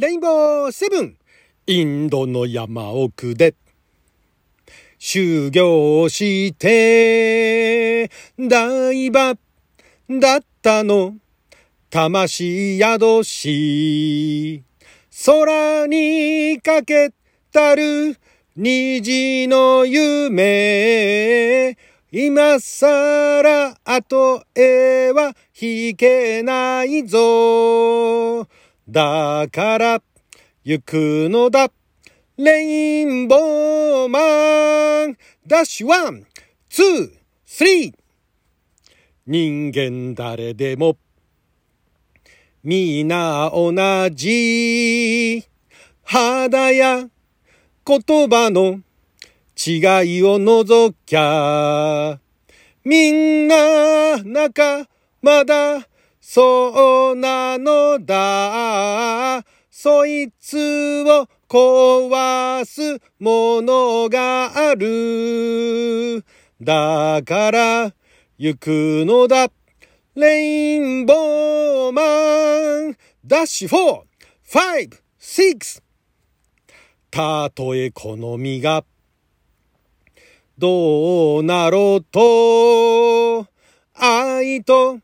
レインボーセブンインドの山奥で修行して大場だったの魂宿し空にかけたる虹の夢今さら後へは引けないぞ。だから行くのだ。レインボーマン。ダッシュ one、two、three。人間誰でも。皆同じ肌や言葉の違いを除きゃ、みんな仲間だ、そうなのだ。そいつを壊すものがある。だから行くのだ。レインボーマンダッシュ 4! 5! 6! たとえ好みがどうなろうと、愛と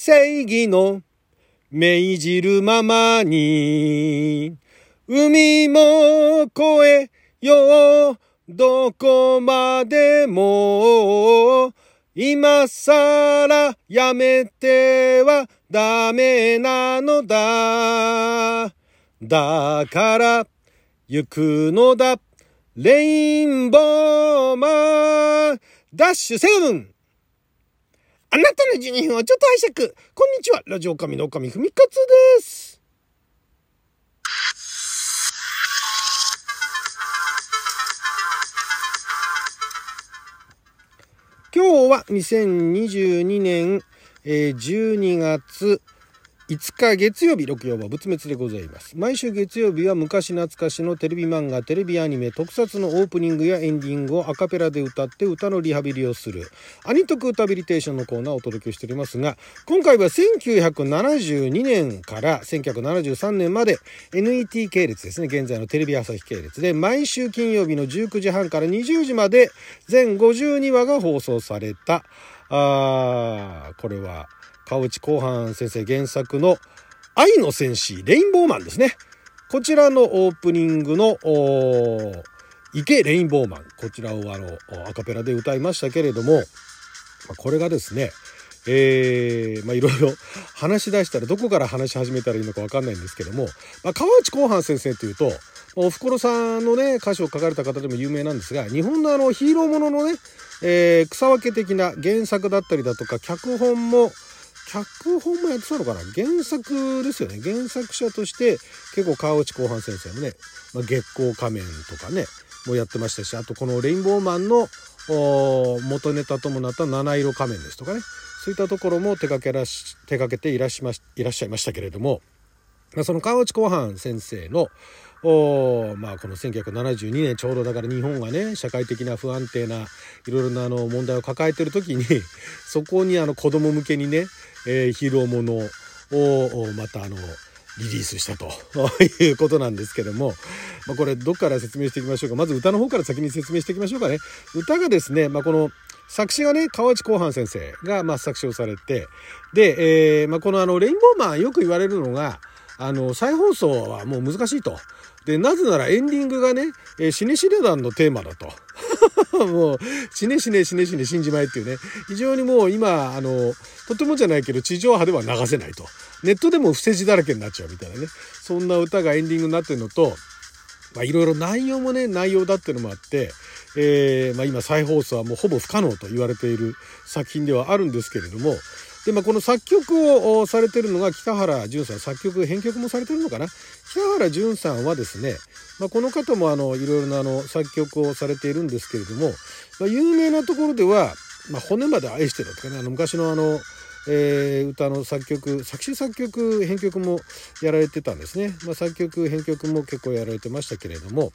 正義の命じるままに、海も越えよう、どこまでも、今さらやめてはダメなのだ。だから行くのだ。レインボーマンダッシュセブンあなたの12分をちょっと拝借。こんにちは。ラジオ神の神ふみかつです。今日は2022年、えー、12月5日月曜日、六曜は仏滅でございます。毎週月曜日は昔懐かしのテレビ漫画、テレビアニメ、特撮のオープニングやエンディングをアカペラで歌って歌のリハビリをする、アニトク歌ビリテーションのコーナーをお届けしておりますが、今回は1972年から1973年まで NET 系列ですね、現在のテレビ朝日系列で、毎週金曜日の19時半から20時まで全52話が放送された、あー、これは、川内広範先生原作の愛の戦士レインボーマンですね。こちらのオープニングの池レインボーマン。こちらをあのアカペラで歌いましたけれども、これがですね、えー、まあいろいろ 話し出したらどこから話し始めたらいいのかわかんないんですけども、まあ、川内広範先生というと、おふくろさんのね、歌詞を書かれた方でも有名なんですが、日本のあのヒーローもののね、えー、草分け的な原作だったりだとか、脚本も、脚本もやってたのかな？原作ですよね。原作者として結構川内後半先生もね、まあ、月光仮面とかね、もやってましたし、あとこのレインボーマンの元ネタともなった七色仮面ですとかね、そういったところも手掛けらし、手掛けていらっしゃいましたけれども、その川内後半先生のおまあこの1972年ちょうどだから日本がね社会的な不安定ないろいろなあの問題を抱えてる時に そこにあの子供向けにねえー、ヒーローものをまたあのリリースしたと いうことなんですけども、まあ、これどっから説明していきましょうか。まず歌の方から先に説明していきましょうかね。歌がですね、まあ、この作詞がね河内広範先生がま作詞をされてで、えーまあ、このあのレインボーマンよく言われるのがあの再放送はもう難しいと。でなぜならエンディングがね、えー、シネシネ団のテーマだと。もう、死ね死ね死ね死ね死んじまえっていうね、非常にもう今、あの、とてもじゃないけど地上波では流せないと。ネットでも不正字だらけになっちゃうみたいなね、そんな歌がエンディングになってるのと、まあいろいろ内容もね、内容だっていうのもあって、えー、まあ今再放送はもうほぼ不可能と言われている作品ではあるんですけれども、で、まあ、この作曲をされてるのが北原淳さん、作曲、編曲もされてるのかな？北原淳さんはですね、まあ、この方もあの、いろいろなあの、作曲をされているんですけれども、まあ、有名なところでは、まあ、骨まで愛してるとかね、あの、昔のあの、えー、歌の作曲作詞作曲編曲もやられてたんですね、まあ、作曲編曲も結構やられてましたけれども、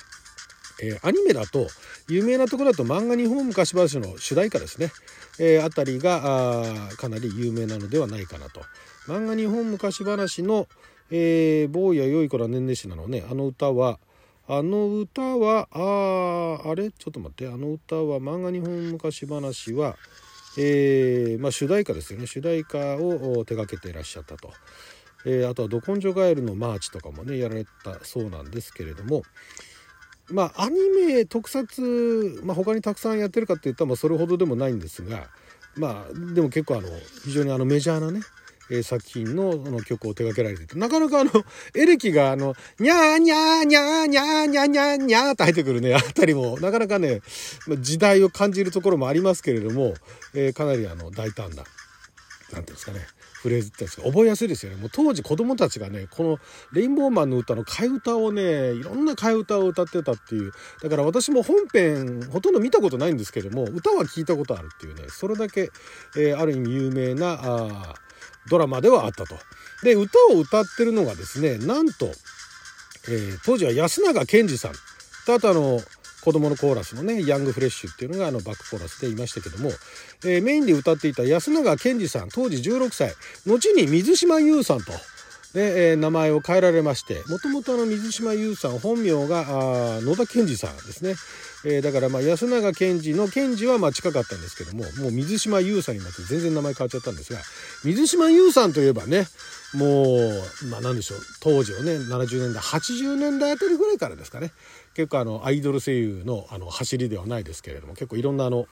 えー、アニメだと有名なところだと漫画日本昔話の主題歌ですね、えー、あたりがかなり有名なのではないかなと。漫画日本昔話のえー、坊や良い子ら年々しなのね。あの歌はあの歌はああれ？ちょっと待って。あの歌は漫画日本昔話はえー、まあ、主題歌ですよね。主題歌を手がけていらっしゃったと、えー、あとは「ど根性ガエル」のマーチとかもねやられたそうなんですけれども。まあアニメ特撮、まあ、他にたくさんやってるかっていったらまあそれほどでもないんですがまあでも結構あの非常にあのメジャーなね、作品のの曲を手掛けられてて、なかなかあの、エレキがあの、にゃーにゃーにゃーにゃーにゃーにゃーにゃーって入ってくるね、あたりも、なかなかね、時代を感じるところもありますけれども、えー、かなりあの、大胆な、なんていうんですかね、フレーズってですか覚えやすいですよね。もう当時子供たちがね、このレインボーマンの歌の替え歌をね、いろんな替え歌を歌ってたっていう。だから私も本編ほとんど見たことないんですけども、歌は聞いたことあるっていうね、それだけ、えー、ある意味有名な、あドラマではあったと。で歌を歌ってるのがですねなんと、えー、当時は安永健二さんとあとあの子供のコーラスのねヤングフレッシュっていうのがあのバックコーラスでいましたけども、えー、メインで歌っていた安永健二さん当時16歳後に水島優さんと。で、えー、名前を変えられましてもともと水島優さん本名が野田健二さんですね。えー、だからまあ安永賢治の賢治はまあ近かったんですけどももう水島優さんになって全然名前変わっちゃったんですが水島優さんといえばねもうまあ何でしょう当時のね70年代80年代あたりぐらいからですかね結構あのアイドル声優のあの走りではないですけれども結構いろんなあの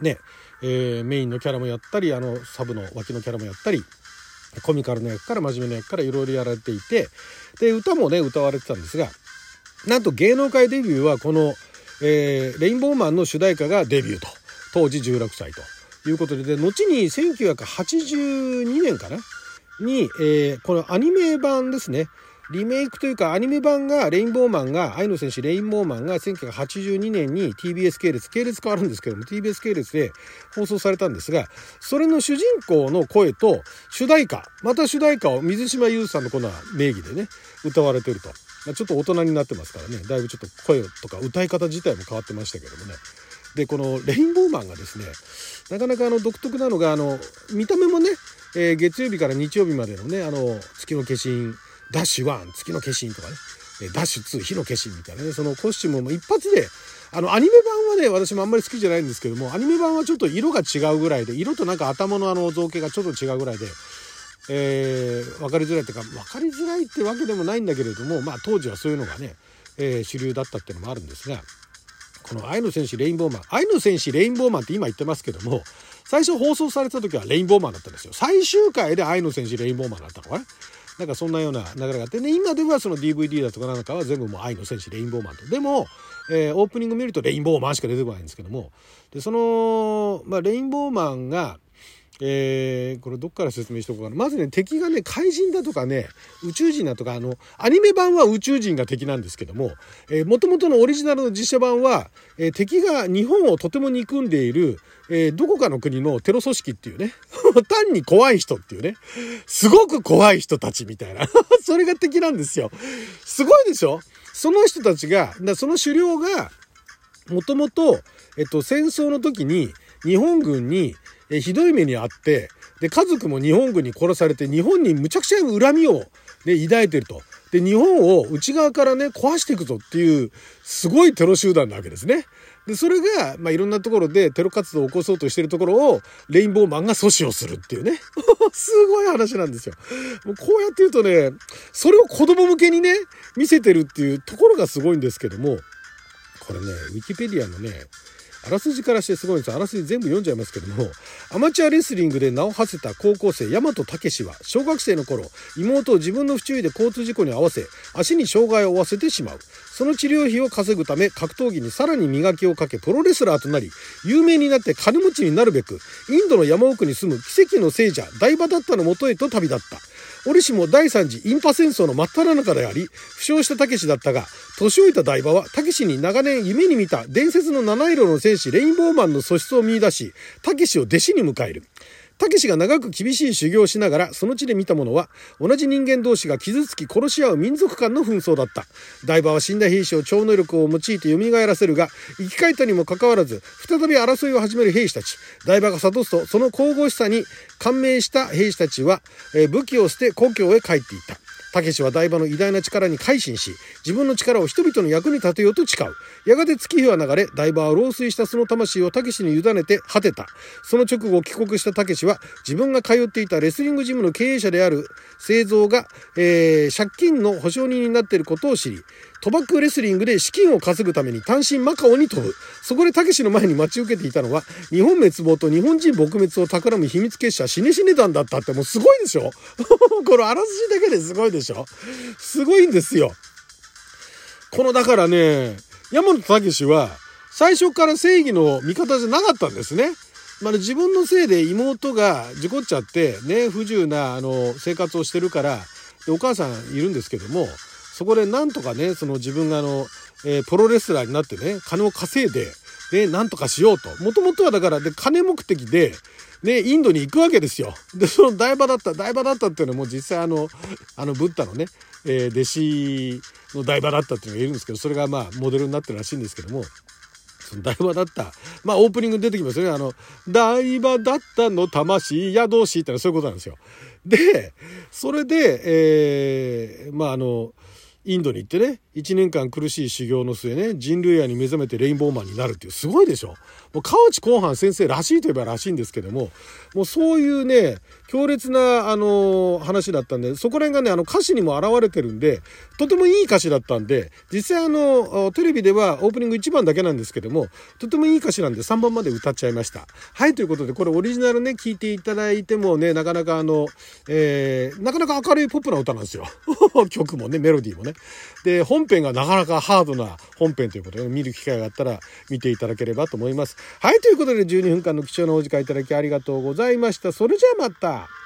ね、えー、メインのキャラもやったりあのサブの脇のキャラもやったりコミカルな役から真面目な役からいろいろやられていてで歌もね歌われてたんですがなんと芸能界デビューはこの「えー、レインボーマンの主題歌がデビューと。当時16歳と。いうことでで後に1982年かな？に、えー、このアニメ版ですね。リメイクというかアニメ版がレインボーマンが愛の戦士レインボーマンが1982年に TBS 系列系列変わるんですけども TBS 系列で放送されたんですがそれの主人公の声と主題歌また主題歌を水島優さんのこの名義でね歌われてると。ちょっと大人になってますからね。だいぶちょっと声とか歌い方自体も変わってましたけどもね。でこのレインボーマンがですねなかなかあの独特なのがあの見た目もね、えー、月曜日から日曜日までのねあの月の化身ダッシュ1月の化身とかね。ダッシュ2火の化身みたいなね。そのコスチュームも一発であのアニメ版はね私もあんまり好きじゃないんですけどもアニメ版はちょっと色が違うぐらいで色となんか頭のあの造形がちょっと違うぐらいでえー、分かりづらいっていうか分かりづらいってわけでもないんだけれども、まあ、当時はそういうのがね、えー、主流だったっていうのもあるんですがこの愛の戦士レインボーマン。愛の戦士レインボーマンって今言ってますけども最初放送された時はレインボーマンだったんですよ。最終回で愛の戦士レインボーマンだったのかな。なんかそんなような流れがあってね今ではその DVD だとかなんかは全部もう愛の戦士レインボーマンと。でも、えー、オープニング見るとレインボーマンしか出てこないんですけども。でその、まあ、レインボーマンがえー、これどっから説明しとこうかな。まずね、敵がね、怪人だとかね、宇宙人だとか、あの、アニメ版は宇宙人が敵なんですけども、えー、元々のオリジナルの実写版は、えー、敵が日本をとても憎んでいる、えー、どこかの国のテロ組織っていうね、単に怖い人っていうね、すごく怖い人たちみたいな、それが敵なんですよ。すごいでしょ？その人たちが、その狩猟が、もともと、えっと、戦争の時に日本軍に、えひどい目にあってで家族も日本軍に殺されて日本にむちゃくちゃ恨みを、ね、抱いてると。で日本を内側からね壊していくぞっていうすごいテロ集団なわけですね。でそれが、まあ、いろんなところでテロ活動を起こそうとしてるところをレインボーマンが阻止をするっていうね すごい話なんですよ。もうこうやって言うとねそれを子供向けにね見せてるっていうところがすごいんですけどもこれねウィキペディアのねあらすじからしてすごいんですあらすじ全部読んじゃいますけどもアマチュアレスリングで名を馳せた高校生大和武は小学生の頃妹を自分の不注意で交通事故に遭わせ足に障害を負わせてしまう。その治療費を稼ぐため格闘技にさらに磨きをかけプロレスラーとなり有名になって金持ちになるべくインドの山奥に住む奇跡の聖者大場だったのもとへと旅立った。折しも第三次インパ戦争の真っ只中であり、負傷した武士だったが、年老いた台場は武士に長年夢に見た伝説の七色の戦士レインボーマンの素質を見出し、武士を弟子に迎える。たけしが長く厳しい修行をしながらその地で見たものは同じ人間同士が傷つき殺し合う民族間の紛争だった。ダイバーは死んだ兵士を超能力を用いて蘇らせるが生き返ったにもかかわらず再び争いを始める兵士たち。ダイバーが諭すとその神々しさに感銘した兵士たちは、え武器を捨て故郷へ帰っていった。たけしは台場の偉大な力に改心し、自分の力を人々の役に立てようと誓う。やがて月日は流れ、台場は老衰したその魂をたけしに委ねて果てた。その直後帰国したたけしは、自分が通っていたレスリングジムの経営者である製造が、えー、借金の保証人になっていることを知り、賭博レスリングで資金を稼ぐために単身マカオに飛ぶ。そこでたけしの前に待ち受けていたのは、日本滅亡と日本人撲滅を企む秘密結社、死ね死ね団だったってもうすごいでしょ このあらすじだけですごいでしょすごいんですよ。このだからね、山本武は最初から正義の味方じゃなかったんですね。まあ、自分のせいで妹が事故っちゃってね、不自由なあの生活をしてるから、でお母さんいるんですけども、そこでなんとかね、その自分があの、えー、プロレスラーになってね、金を稼いで、で、なんとかしようと。もともとはだから、で、金目的で、ね、インドに行くわけですよ。で、その台場だった、台場だったっていうのはもう実際あの、あの、ブッダのね、えー、弟子の台場だったっていうのがいるんですけど、それがまあ、モデルになってるらしいんですけども、その台場だった。まあ、オープニング出てきますよね。あの、台場だったの魂宿しってのはそういうことなんですよ。で、それで、えー、まあ、あの、インドに行ってね、1年間苦しい修行の末ね、人類愛に目覚めてレインボーマンになるっていう、すごいでしょもう川内広範先生らしいといえばらしいんですけども、もうそういうね、強烈な、あの、話だったんで、そこら辺がね、あの歌詞にも現れてるんで、とてもいい歌詞だったんで、実際あの、テレビではオープニング1番だけなんですけども、とてもいい歌詞なんで3番まで歌っちゃいました。はい、ということで、これオリジナルね、聞いていただいてもね、なかなかあの、えー、なかなか明るいポップな歌なんですよ。曲もね、メロディーもねで、本編がなかなかハードな本編ということで、見る機会があったら見ていただければと思います。はい、ということで12分間の貴重なお時間いただきありがとうございました。それじゃあまた。